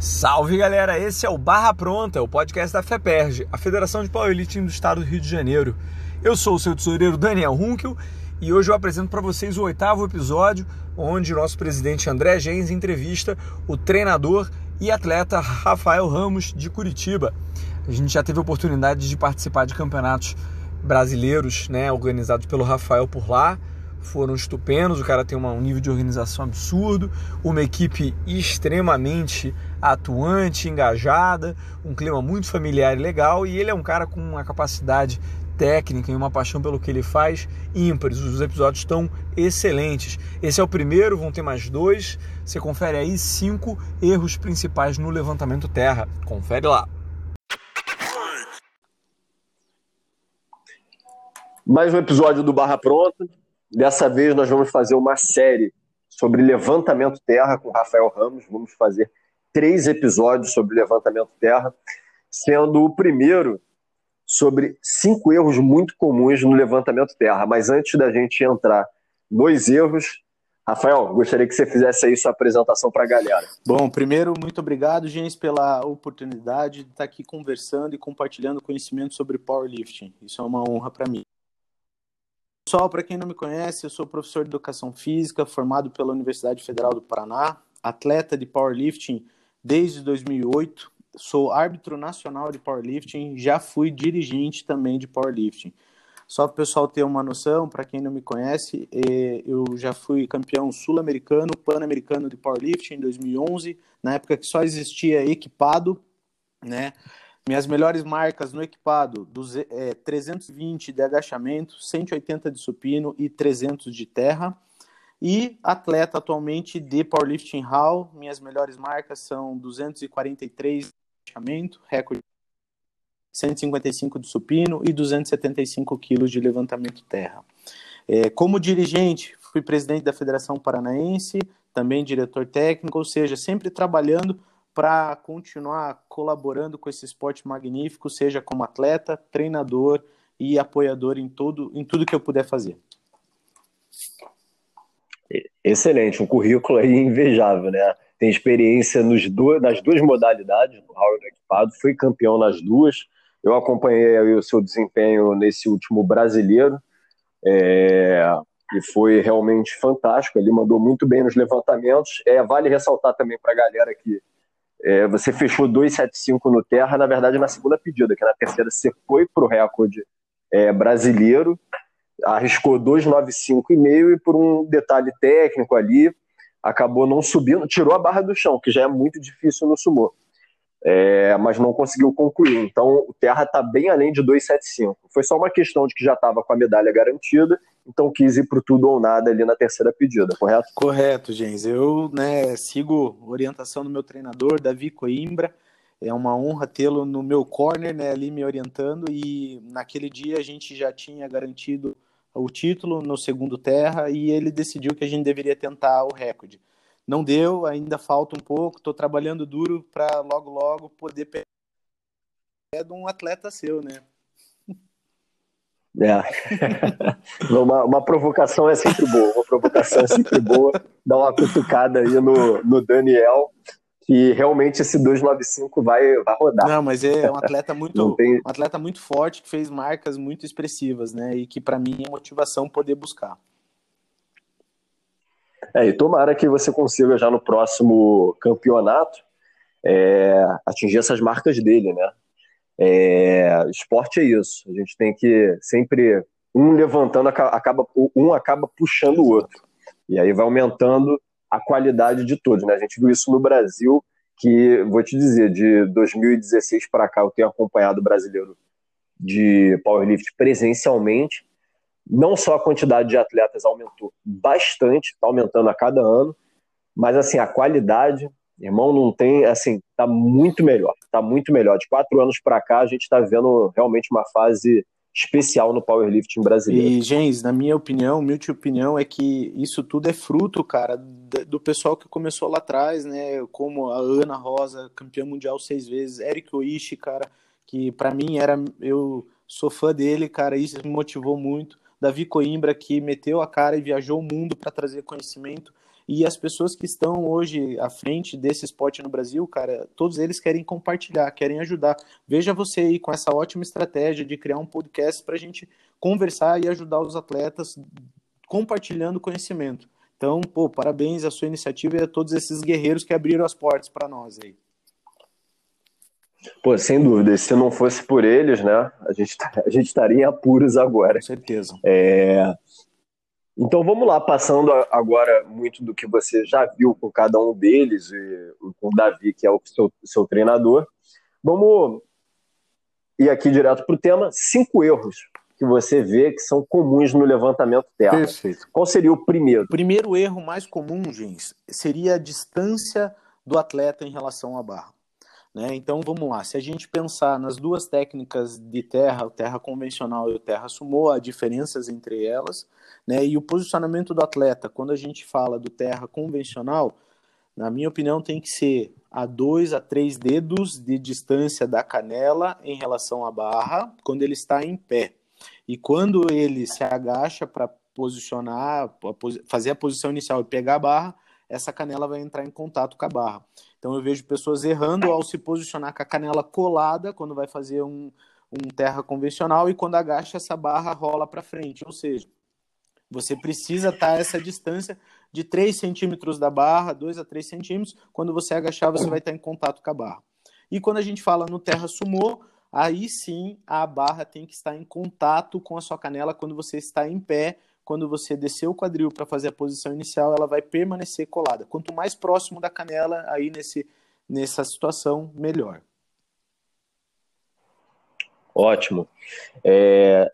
Salve galera, esse é o Barra Pronta, o podcast da FEPERG, a Federação de Powerlifting do Estado do Rio de Janeiro. Eu sou o seu tesoureiro Daniel Runkel e hoje eu apresento para vocês o oitavo episódio, onde o nosso presidente André Gens entrevista o treinador e atleta Rafael Ramos de Curitiba. A gente já teve a oportunidade de participar de campeonatos brasileiros, né, organizados pelo Rafael por lá foram estupendos. O cara tem um nível de organização absurdo, uma equipe extremamente atuante, engajada, um clima muito familiar e legal. E ele é um cara com uma capacidade técnica e uma paixão pelo que ele faz ímpares. Os episódios estão excelentes. Esse é o primeiro, vão ter mais dois. Você confere aí cinco erros principais no levantamento terra. Confere lá. Mais um episódio do Barra Pronta. Dessa vez nós vamos fazer uma série sobre levantamento terra com Rafael Ramos. Vamos fazer três episódios sobre levantamento terra, sendo o primeiro sobre cinco erros muito comuns no levantamento terra. Mas antes da gente entrar nos erros, Rafael, gostaria que você fizesse aí sua apresentação para a galera. Bom, primeiro, muito obrigado, gente, pela oportunidade de estar aqui conversando e compartilhando conhecimento sobre powerlifting. Isso é uma honra para mim. Pessoal, para quem não me conhece, eu sou professor de educação física, formado pela Universidade Federal do Paraná, atleta de powerlifting desde 2008, sou árbitro nacional de powerlifting, já fui dirigente também de powerlifting. Só para o pessoal ter uma noção, para quem não me conhece, é, eu já fui campeão sul-americano, pan-americano de powerlifting em 2011, na época que só existia equipado, né? Minhas melhores marcas no equipado, é, 320 de agachamento, 180 de supino e 300 de terra. E atleta atualmente de powerlifting hall, minhas melhores marcas são 243 de agachamento, recorde 155 de supino e 275 quilos de levantamento terra. É, como dirigente, fui presidente da Federação Paranaense, também diretor técnico, ou seja, sempre trabalhando para continuar colaborando com esse esporte magnífico, seja como atleta, treinador e apoiador em tudo, em tudo que eu puder fazer. Excelente, um currículo aí invejável, né? Tem experiência nos nas duas modalidades, no Howard equipado, foi campeão nas duas. Eu acompanhei o seu desempenho nesse último brasileiro é, e foi realmente fantástico. Ele mandou muito bem nos levantamentos. É, vale ressaltar também para a galera que é, você fechou 2,75 no Terra, na verdade, na segunda pedida, que na terceira você foi para o recorde é, brasileiro, arriscou 2,95,5 e por um detalhe técnico ali, acabou não subindo, tirou a barra do chão, que já é muito difícil no sumô é, mas não conseguiu concluir. Então o Terra está bem além de 2,75. Foi só uma questão de que já estava com a medalha garantida, então quis ir para tudo ou nada ali na terceira pedida, correto? Correto, Gens. Eu né, sigo orientação do meu treinador, Davi Coimbra. É uma honra tê-lo no meu corner, né, ali me orientando. E naquele dia a gente já tinha garantido o título no segundo Terra e ele decidiu que a gente deveria tentar o recorde não deu, ainda falta um pouco, estou trabalhando duro para logo, logo poder pegar é de um atleta seu, né? É. uma, uma provocação é sempre boa, uma provocação é sempre boa. Dá uma cutucada aí no, no Daniel, que realmente esse 295 vai, vai rodar. Não, mas é um atleta muito, tem... um atleta muito forte, que fez marcas muito expressivas, né? E que para mim é motivação poder buscar. É, e tomara que você consiga já no próximo campeonato é, atingir essas marcas dele, né? É, esporte é isso. A gente tem que sempre um levantando acaba um acaba puxando o outro e aí vai aumentando a qualidade de todos, né? A gente viu isso no Brasil que vou te dizer de 2016 para cá eu tenho acompanhado o brasileiro de powerlift presencialmente não só a quantidade de atletas aumentou bastante, está aumentando a cada ano, mas assim, a qualidade, irmão, não tem, assim, tá muito melhor, tá muito melhor. De quatro anos para cá, a gente está vendo realmente uma fase especial no powerlifting brasileiro. E, Gens, na minha opinião, humilde opinião, é que isso tudo é fruto, cara, do pessoal que começou lá atrás, né, como a Ana Rosa, campeã mundial seis vezes, Eric Oishi, cara, que para mim era, eu sou fã dele, cara, isso me motivou muito. Davi Coimbra, que meteu a cara e viajou o mundo para trazer conhecimento. E as pessoas que estão hoje à frente desse esporte no Brasil, cara, todos eles querem compartilhar, querem ajudar. Veja você aí com essa ótima estratégia de criar um podcast para a gente conversar e ajudar os atletas compartilhando conhecimento. Então, pô, parabéns à sua iniciativa e a todos esses guerreiros que abriram as portas para nós aí. Pô, sem dúvida. Se não fosse por eles, né, a gente, tá, a gente estaria em apuros agora. Com certeza. É... Então vamos lá, passando agora muito do que você já viu com cada um deles, e com o Davi, que é o seu, seu treinador. Vamos ir aqui direto para o tema: cinco erros que você vê que são comuns no levantamento terra. Perfeito. Qual seria o primeiro? O primeiro erro mais comum, gente, seria a distância do atleta em relação à barra. Né? Então vamos lá, se a gente pensar nas duas técnicas de terra, o terra convencional e o terra sumô, há diferenças entre elas, né? e o posicionamento do atleta, quando a gente fala do terra convencional, na minha opinião, tem que ser a dois a três dedos de distância da canela em relação à barra, quando ele está em pé. E quando ele se agacha para posicionar, fazer a posição inicial e pegar a barra, essa canela vai entrar em contato com a barra. Então eu vejo pessoas errando ao se posicionar com a canela colada quando vai fazer um, um terra convencional e quando agacha essa barra rola para frente. Ou seja, você precisa estar a essa distância de 3 centímetros da barra, 2 a 3 centímetros. Quando você agachar, você vai estar em contato com a barra. E quando a gente fala no terra sumô, aí sim a barra tem que estar em contato com a sua canela quando você está em pé quando você descer o quadril para fazer a posição inicial, ela vai permanecer colada. Quanto mais próximo da canela, aí nesse, nessa situação, melhor. Ótimo. É,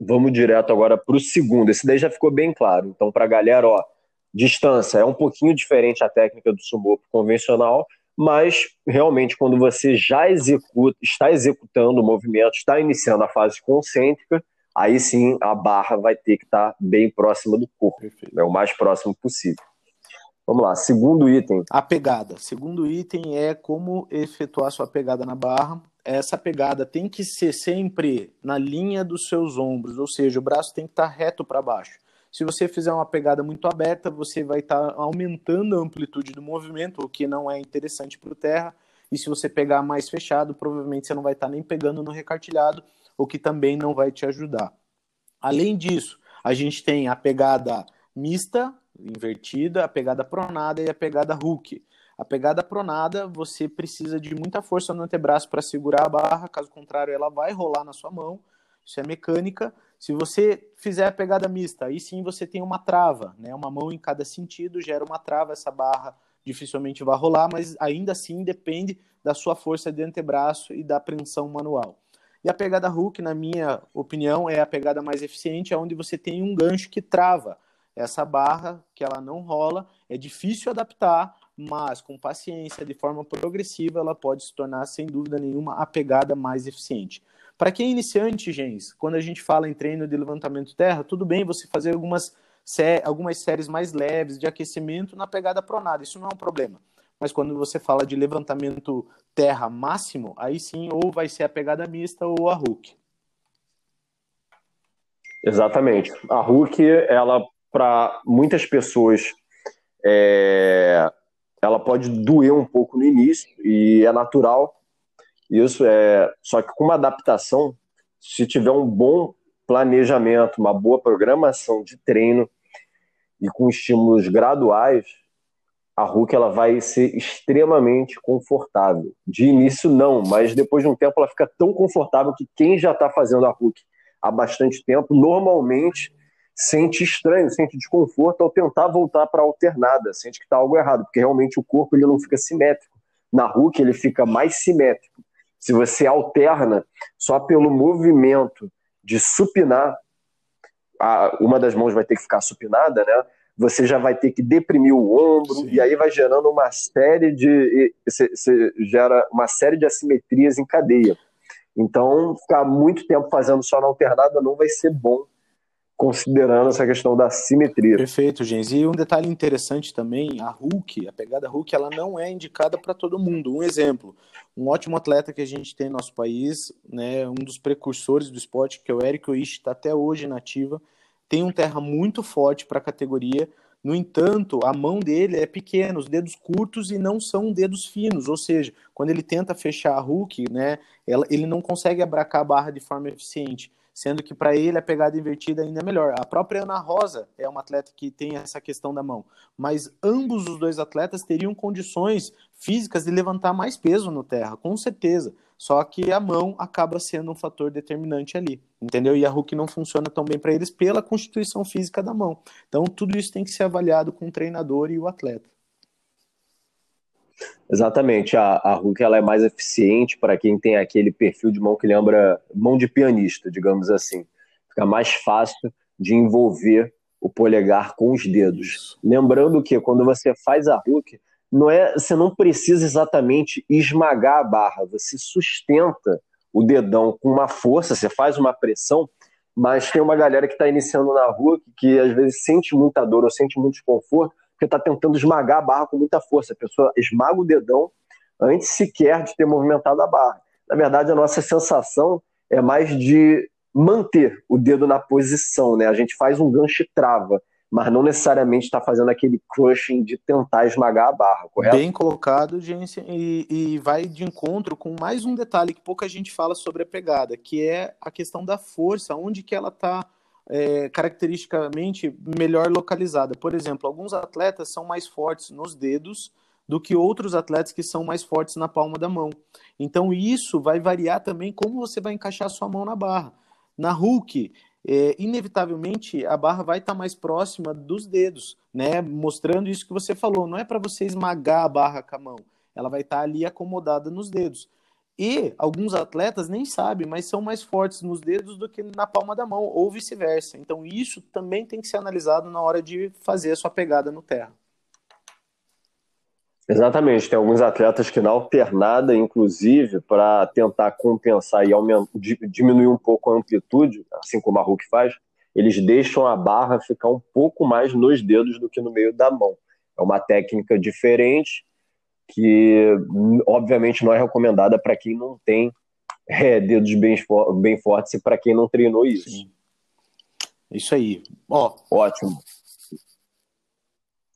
vamos direto agora para o segundo. Esse daí já ficou bem claro. Então, para a galera, ó, distância é um pouquinho diferente a técnica do sumo convencional, mas realmente quando você já executa, está executando o movimento, está iniciando a fase concêntrica, aí sim a barra vai ter que estar tá bem próxima do corpo, né, o mais próximo possível. Vamos lá, segundo item. A pegada. Segundo item é como efetuar sua pegada na barra. Essa pegada tem que ser sempre na linha dos seus ombros, ou seja, o braço tem que estar tá reto para baixo. Se você fizer uma pegada muito aberta, você vai estar tá aumentando a amplitude do movimento, o que não é interessante para o terra. E se você pegar mais fechado, provavelmente você não vai estar nem pegando no recartilhado o que também não vai te ajudar. Além disso, a gente tem a pegada mista, invertida, a pegada pronada e a pegada hook. A pegada pronada, você precisa de muita força no antebraço para segurar a barra, caso contrário, ela vai rolar na sua mão. Isso é mecânica. Se você fizer a pegada mista, aí sim você tem uma trava, né? Uma mão em cada sentido gera uma trava, essa barra dificilmente vai rolar, mas ainda assim depende da sua força de antebraço e da apreensão manual. E a pegada hook, na minha opinião, é a pegada mais eficiente, é onde você tem um gancho que trava essa barra, que ela não rola, é difícil adaptar, mas com paciência, de forma progressiva, ela pode se tornar, sem dúvida nenhuma, a pegada mais eficiente. Para quem é iniciante, gente, quando a gente fala em treino de levantamento terra, tudo bem você fazer algumas, algumas séries mais leves de aquecimento na pegada pronada, isso não é um problema mas quando você fala de levantamento terra máximo, aí sim ou vai ser a pegada mista ou a hook. Exatamente. A hook, ela para muitas pessoas, é... ela pode doer um pouco no início e é natural. Isso é só que com uma adaptação, se tiver um bom planejamento, uma boa programação de treino e com estímulos graduais, a Hulk ela vai ser extremamente confortável. De início, não, mas depois de um tempo ela fica tão confortável que quem já está fazendo a Hulk há bastante tempo, normalmente sente estranho, sente desconforto ao tentar voltar para a alternada, sente que está algo errado, porque realmente o corpo ele não fica simétrico. Na Hulk ele fica mais simétrico. Se você alterna só pelo movimento de supinar, uma das mãos vai ter que ficar supinada, né? Você já vai ter que deprimir o ombro, Sim. e aí vai gerando uma série de. Você gera uma série de assimetrias em cadeia. Então, ficar muito tempo fazendo só na alternada não vai ser bom, considerando essa questão da simetria. Perfeito, Gens. E um detalhe interessante também, a Hulk, a pegada Hulk, ela não é indicada para todo mundo. Um exemplo, um ótimo atleta que a gente tem no nosso país, né, um dos precursores do esporte, que é o Eric Oishi, está até hoje na ativa, tem um terra muito forte para a categoria, No entanto, a mão dele é pequena, os dedos curtos e não são dedos finos, ou seja, quando ele tenta fechar a hook, né, ele não consegue abracar a barra de forma eficiente sendo que para ele a pegada invertida ainda é melhor. A própria Ana Rosa é uma atleta que tem essa questão da mão, mas ambos os dois atletas teriam condições físicas de levantar mais peso no terra, com certeza. Só que a mão acaba sendo um fator determinante ali, entendeu? E a hook não funciona tão bem para eles pela constituição física da mão. Então tudo isso tem que ser avaliado com o treinador e o atleta. Exatamente, a, a Hulk ela é mais eficiente para quem tem aquele perfil de mão que lembra mão de pianista, digamos assim. Fica mais fácil de envolver o polegar com os dedos. Lembrando que quando você faz a Hulk, não é, você não precisa exatamente esmagar a barra, você sustenta o dedão com uma força, você faz uma pressão, mas tem uma galera que está iniciando na Hulk que às vezes sente muita dor ou sente muito desconforto, porque está tentando esmagar a barra com muita força. A pessoa esmaga o dedão antes sequer de ter movimentado a barra. Na verdade, a nossa sensação é mais de manter o dedo na posição, né? A gente faz um gancho e trava, mas não necessariamente está fazendo aquele crushing de tentar esmagar a barra, correto? Bem colocado, gente, e, e, vai de encontro com mais um detalhe que pouca gente fala sobre a pegada, que é a questão da força, onde que ela está é, caracteristicamente melhor localizada. Por exemplo, alguns atletas são mais fortes nos dedos do que outros atletas que são mais fortes na palma da mão. Então isso vai variar também como você vai encaixar a sua mão na barra. Na Hulk, é, inevitavelmente a barra vai estar mais próxima dos dedos, né? Mostrando isso que você falou. Não é para você esmagar a barra com a mão, ela vai estar ali acomodada nos dedos. E alguns atletas nem sabem, mas são mais fortes nos dedos do que na palma da mão, ou vice-versa. Então, isso também tem que ser analisado na hora de fazer a sua pegada no terra. Exatamente, tem alguns atletas que na alternada, inclusive, para tentar compensar e aumentar, diminuir um pouco a amplitude, assim como a Hulk faz, eles deixam a barra ficar um pouco mais nos dedos do que no meio da mão. É uma técnica diferente, que obviamente não é recomendada para quem não tem é, dedos bem, bem fortes e para quem não treinou isso. Sim. Isso aí. Ó, Ótimo.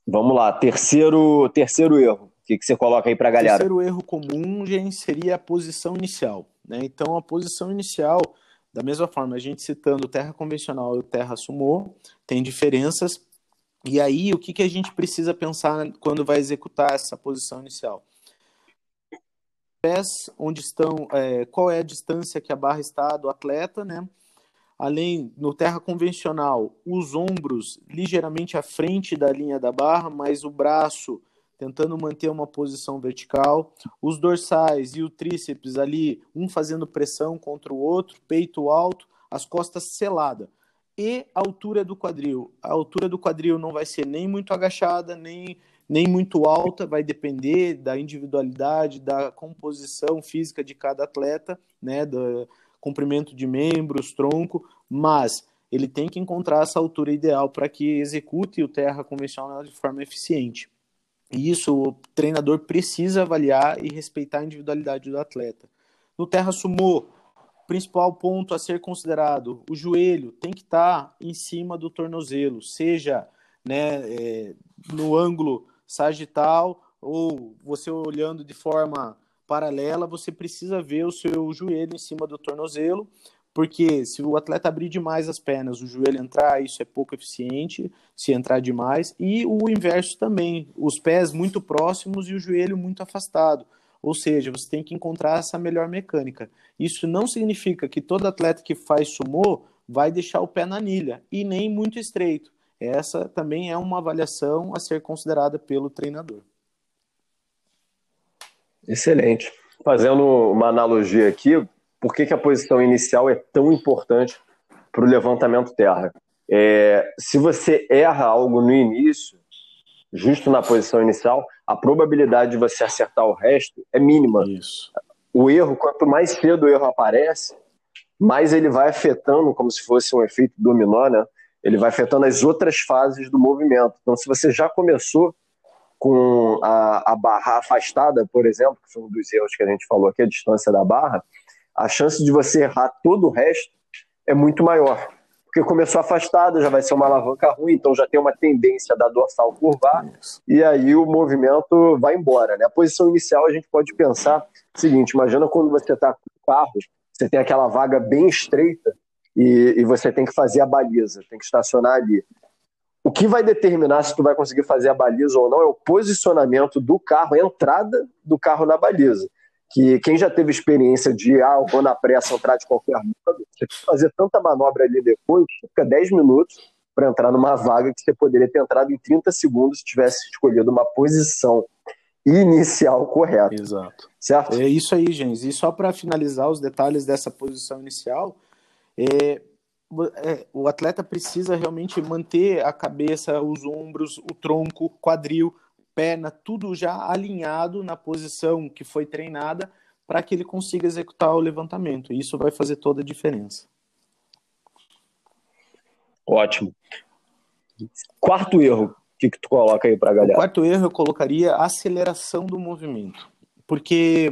Vamos lá, terceiro, terceiro erro. O que, que você coloca aí para a galera? Terceiro erro comum, gente, seria a posição inicial. Né? Então, a posição inicial, da mesma forma, a gente citando terra convencional e terra sumô, tem diferenças e aí, o que, que a gente precisa pensar quando vai executar essa posição inicial? Pés, onde estão, é, qual é a distância que a barra está do atleta, né? Além, no terra convencional, os ombros ligeiramente à frente da linha da barra, mas o braço tentando manter uma posição vertical, os dorsais e o tríceps ali, um fazendo pressão contra o outro, peito alto, as costas seladas e a altura do quadril. A altura do quadril não vai ser nem muito agachada, nem, nem muito alta, vai depender da individualidade, da composição física de cada atleta, né, do comprimento de membros, tronco, mas ele tem que encontrar essa altura ideal para que execute o terra convencional de forma eficiente. E isso o treinador precisa avaliar e respeitar a individualidade do atleta. No terra sumô, principal ponto a ser considerado: o joelho tem que estar tá em cima do tornozelo, seja né, é, no ângulo sagital ou você olhando de forma paralela, você precisa ver o seu joelho em cima do tornozelo, porque se o atleta abrir demais as pernas, o joelho entrar, isso é pouco eficiente, se entrar demais, e o inverso também, os pés muito próximos e o joelho muito afastado. Ou seja, você tem que encontrar essa melhor mecânica. Isso não significa que todo atleta que faz sumô vai deixar o pé na anilha e nem muito estreito. Essa também é uma avaliação a ser considerada pelo treinador. Excelente. Fazendo uma analogia aqui, por que, que a posição inicial é tão importante para o levantamento terra? É, se você erra algo no início, justo na posição inicial, a probabilidade de você acertar o resto é mínima. Isso. O erro, quanto mais cedo o erro aparece, mais ele vai afetando, como se fosse um efeito dominó, né? Ele vai afetando as outras fases do movimento. Então, se você já começou com a, a barra afastada, por exemplo, que foi um dos erros que a gente falou aqui, a distância da barra, a chance de você errar todo o resto é muito maior porque começou afastada, já vai ser uma alavanca ruim, então já tem uma tendência da dorsal curvar, Isso. e aí o movimento vai embora. Né? A posição inicial a gente pode pensar o seguinte: imagina quando você está com o carro, você tem aquela vaga bem estreita e, e você tem que fazer a baliza, tem que estacionar ali. O que vai determinar se tu vai conseguir fazer a baliza ou não é o posicionamento do carro, a entrada do carro na baliza que quem já teve experiência de, ah, eu vou na pressa entrar de qualquer modo, você tem que fazer tanta manobra ali depois, fica 10 minutos para entrar numa vaga que você poderia ter entrado em 30 segundos se tivesse escolhido uma posição inicial correta. Exato. Certo? É isso aí, gente. E só para finalizar os detalhes dessa posição inicial, é, é, o atleta precisa realmente manter a cabeça, os ombros, o tronco, quadril perna, tudo já alinhado na posição que foi treinada para que ele consiga executar o levantamento. Isso vai fazer toda a diferença. Ótimo. Quarto erro, o que, que tu coloca aí para a galera? O quarto erro eu colocaria a aceleração do movimento, porque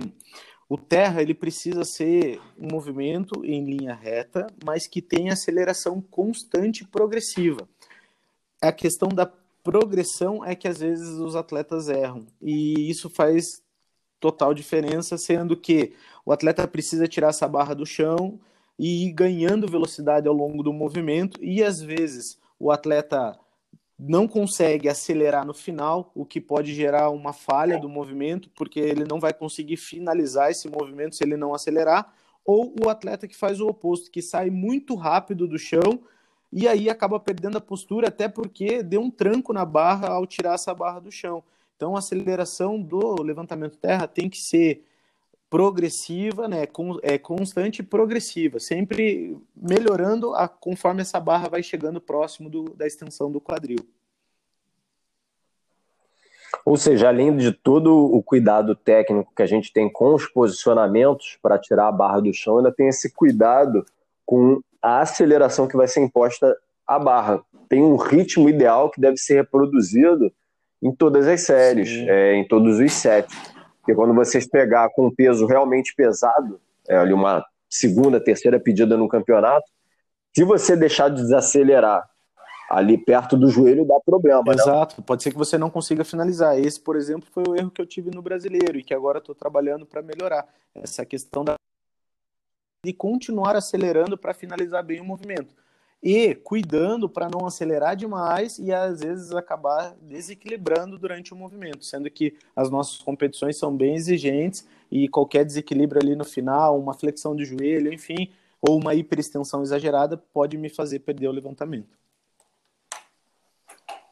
o terra ele precisa ser um movimento em linha reta, mas que tenha aceleração constante e progressiva. A questão da progressão é que às vezes os atletas erram. E isso faz total diferença, sendo que o atleta precisa tirar essa barra do chão e ir ganhando velocidade ao longo do movimento, e às vezes o atleta não consegue acelerar no final, o que pode gerar uma falha do movimento, porque ele não vai conseguir finalizar esse movimento se ele não acelerar, ou o atleta que faz o oposto, que sai muito rápido do chão e aí acaba perdendo a postura, até porque deu um tranco na barra ao tirar essa barra do chão. Então a aceleração do levantamento terra tem que ser progressiva, né, é constante e progressiva, sempre melhorando a, conforme essa barra vai chegando próximo do, da extensão do quadril. Ou seja, além de todo o cuidado técnico que a gente tem com os posicionamentos para tirar a barra do chão, ainda tem esse cuidado com a aceleração que vai ser imposta à barra. Tem um ritmo ideal que deve ser reproduzido em todas as séries, é, em todos os sets. Porque quando vocês pegar com um peso realmente pesado, é, ali uma segunda, terceira pedida no campeonato, se você deixar de desacelerar ali perto do joelho, dá problema. Né? Exato, né? pode ser que você não consiga finalizar. Esse, por exemplo, foi o erro que eu tive no brasileiro e que agora estou trabalhando para melhorar. Essa questão da de continuar acelerando para finalizar bem o movimento. E cuidando para não acelerar demais e às vezes acabar desequilibrando durante o movimento, sendo que as nossas competições são bem exigentes e qualquer desequilíbrio ali no final, uma flexão de joelho, enfim, ou uma hiperextensão exagerada pode me fazer perder o levantamento.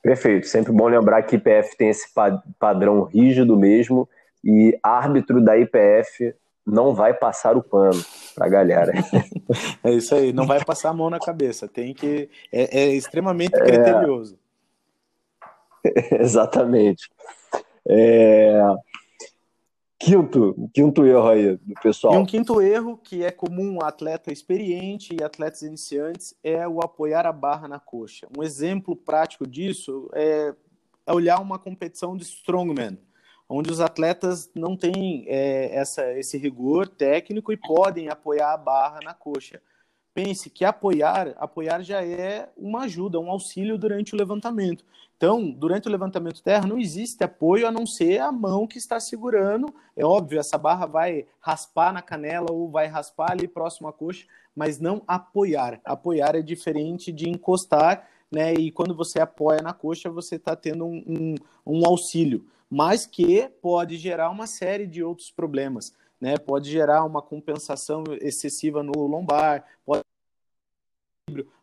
Perfeito. Sempre bom lembrar que IPF tem esse padrão rígido mesmo e árbitro da IPF não vai passar o pano pra galera. é isso aí, não vai passar a mão na cabeça, tem que. É, é extremamente é. criterioso. É... Exatamente. É... Quinto, quinto erro aí do pessoal. E um quinto erro que é comum a atleta experiente e atletas iniciantes é o apoiar a barra na coxa. Um exemplo prático disso é olhar uma competição de strongman onde os atletas não têm é, essa, esse rigor técnico e podem apoiar a barra na coxa. Pense que apoiar, apoiar já é uma ajuda, um auxílio durante o levantamento. Então, durante o levantamento terra, não existe apoio a não ser a mão que está segurando. É óbvio, essa barra vai raspar na canela ou vai raspar ali próximo à coxa, mas não apoiar. Apoiar é diferente de encostar, né? E quando você apoia na coxa, você está tendo um, um, um auxílio mas que pode gerar uma série de outros problemas. Né? Pode gerar uma compensação excessiva no lombar, pode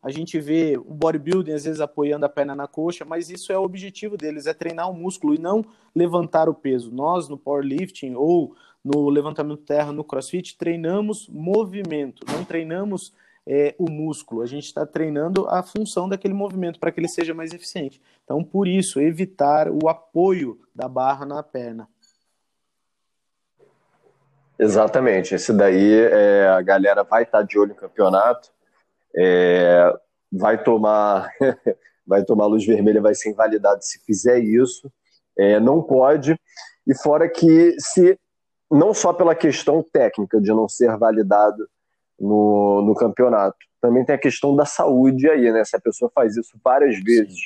a gente vê o bodybuilding às vezes apoiando a perna na coxa, mas isso é o objetivo deles, é treinar o músculo e não levantar o peso. Nós no powerlifting ou no levantamento terra, no crossfit, treinamos movimento, não treinamos é, o músculo, a gente está treinando a função daquele movimento para que ele seja mais eficiente. Então, por isso, evitar o apoio da barra na perna. Exatamente, esse daí é, a galera vai estar tá de olho no campeonato, é, vai tomar vai tomar luz vermelha, vai ser invalidado se fizer isso, é, não pode, e fora que se não só pela questão técnica de não ser validado no, no campeonato. também tem a questão da saúde aí, né? Se a pessoa faz isso várias vezes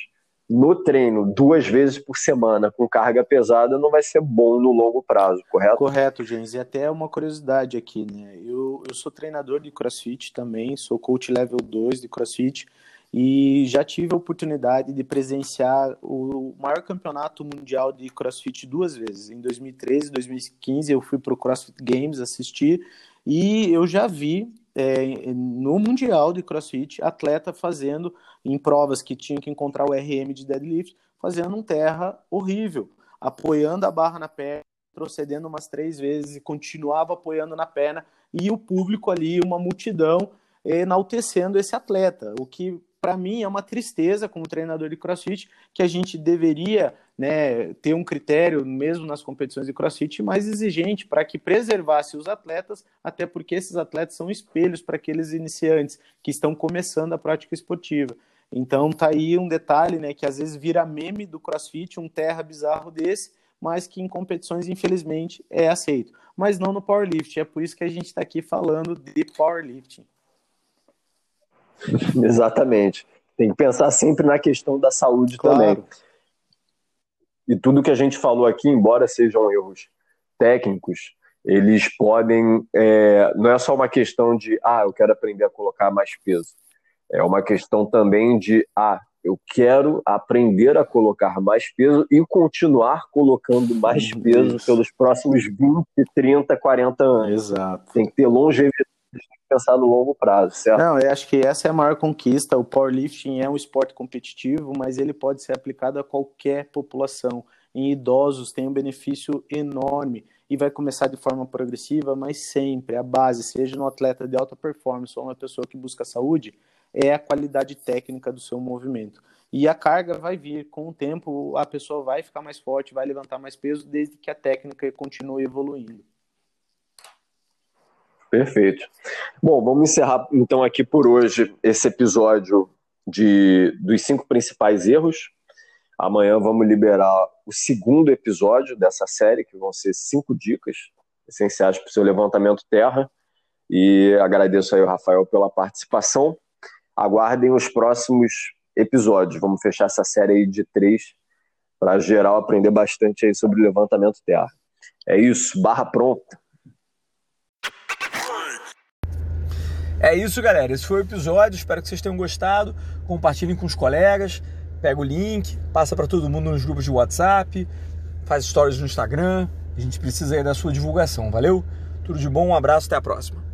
no treino, duas vezes por semana, com carga pesada, não vai ser bom no longo prazo, correto? Correto, James. E até uma curiosidade aqui, né? Eu, eu sou treinador de crossfit também, sou coach level 2 de crossfit e já tive a oportunidade de presenciar o maior campeonato mundial de CrossFit duas vezes. Em 2013 e 2015 eu fui para o CrossFit Games assistir e eu já vi é, no Mundial de CrossFit atleta fazendo em provas que tinha que encontrar o RM de deadlift, fazendo um terra horrível, apoiando a barra na perna, procedendo umas três vezes e continuava apoiando na perna e o público ali, uma multidão enaltecendo esse atleta, o que para mim é uma tristeza como treinador de CrossFit que a gente deveria né, ter um critério, mesmo nas competições de CrossFit, mais exigente para que preservasse os atletas, até porque esses atletas são espelhos para aqueles iniciantes que estão começando a prática esportiva. Então tá aí um detalhe, né, que às vezes vira meme do CrossFit, um terra bizarro desse, mas que em competições infelizmente é aceito, mas não no powerlifting. É por isso que a gente está aqui falando de powerlifting. Exatamente. Tem que pensar sempre na questão da saúde claro. também. E tudo que a gente falou aqui, embora sejam erros técnicos, eles podem. É, não é só uma questão de, ah, eu quero aprender a colocar mais peso. É uma questão também de, ah, eu quero aprender a colocar mais peso e continuar colocando mais peso pelos próximos 20, 30, 40 anos. Exato. Tem que ter longevidade pensar no longo prazo, certo? Não, eu acho que essa é a maior conquista. O powerlifting é um esporte competitivo, mas ele pode ser aplicado a qualquer população. Em idosos tem um benefício enorme e vai começar de forma progressiva, mas sempre a base, seja no atleta de alta performance ou uma pessoa que busca saúde, é a qualidade técnica do seu movimento. E a carga vai vir com o tempo, a pessoa vai ficar mais forte, vai levantar mais peso, desde que a técnica continue evoluindo. Perfeito. Bom, vamos encerrar então aqui por hoje esse episódio de, dos cinco principais erros. Amanhã vamos liberar o segundo episódio dessa série, que vão ser cinco dicas essenciais para o seu levantamento terra. E agradeço aí o Rafael pela participação. Aguardem os próximos episódios. Vamos fechar essa série aí de três para geral aprender bastante aí sobre levantamento terra. É isso, barra pronta. É isso, galera. Esse foi o episódio. Espero que vocês tenham gostado. Compartilhem com os colegas. Pega o link, passa para todo mundo nos grupos de WhatsApp, faz stories no Instagram. A gente precisa aí da sua divulgação. Valeu? Tudo de bom, um abraço, até a próxima.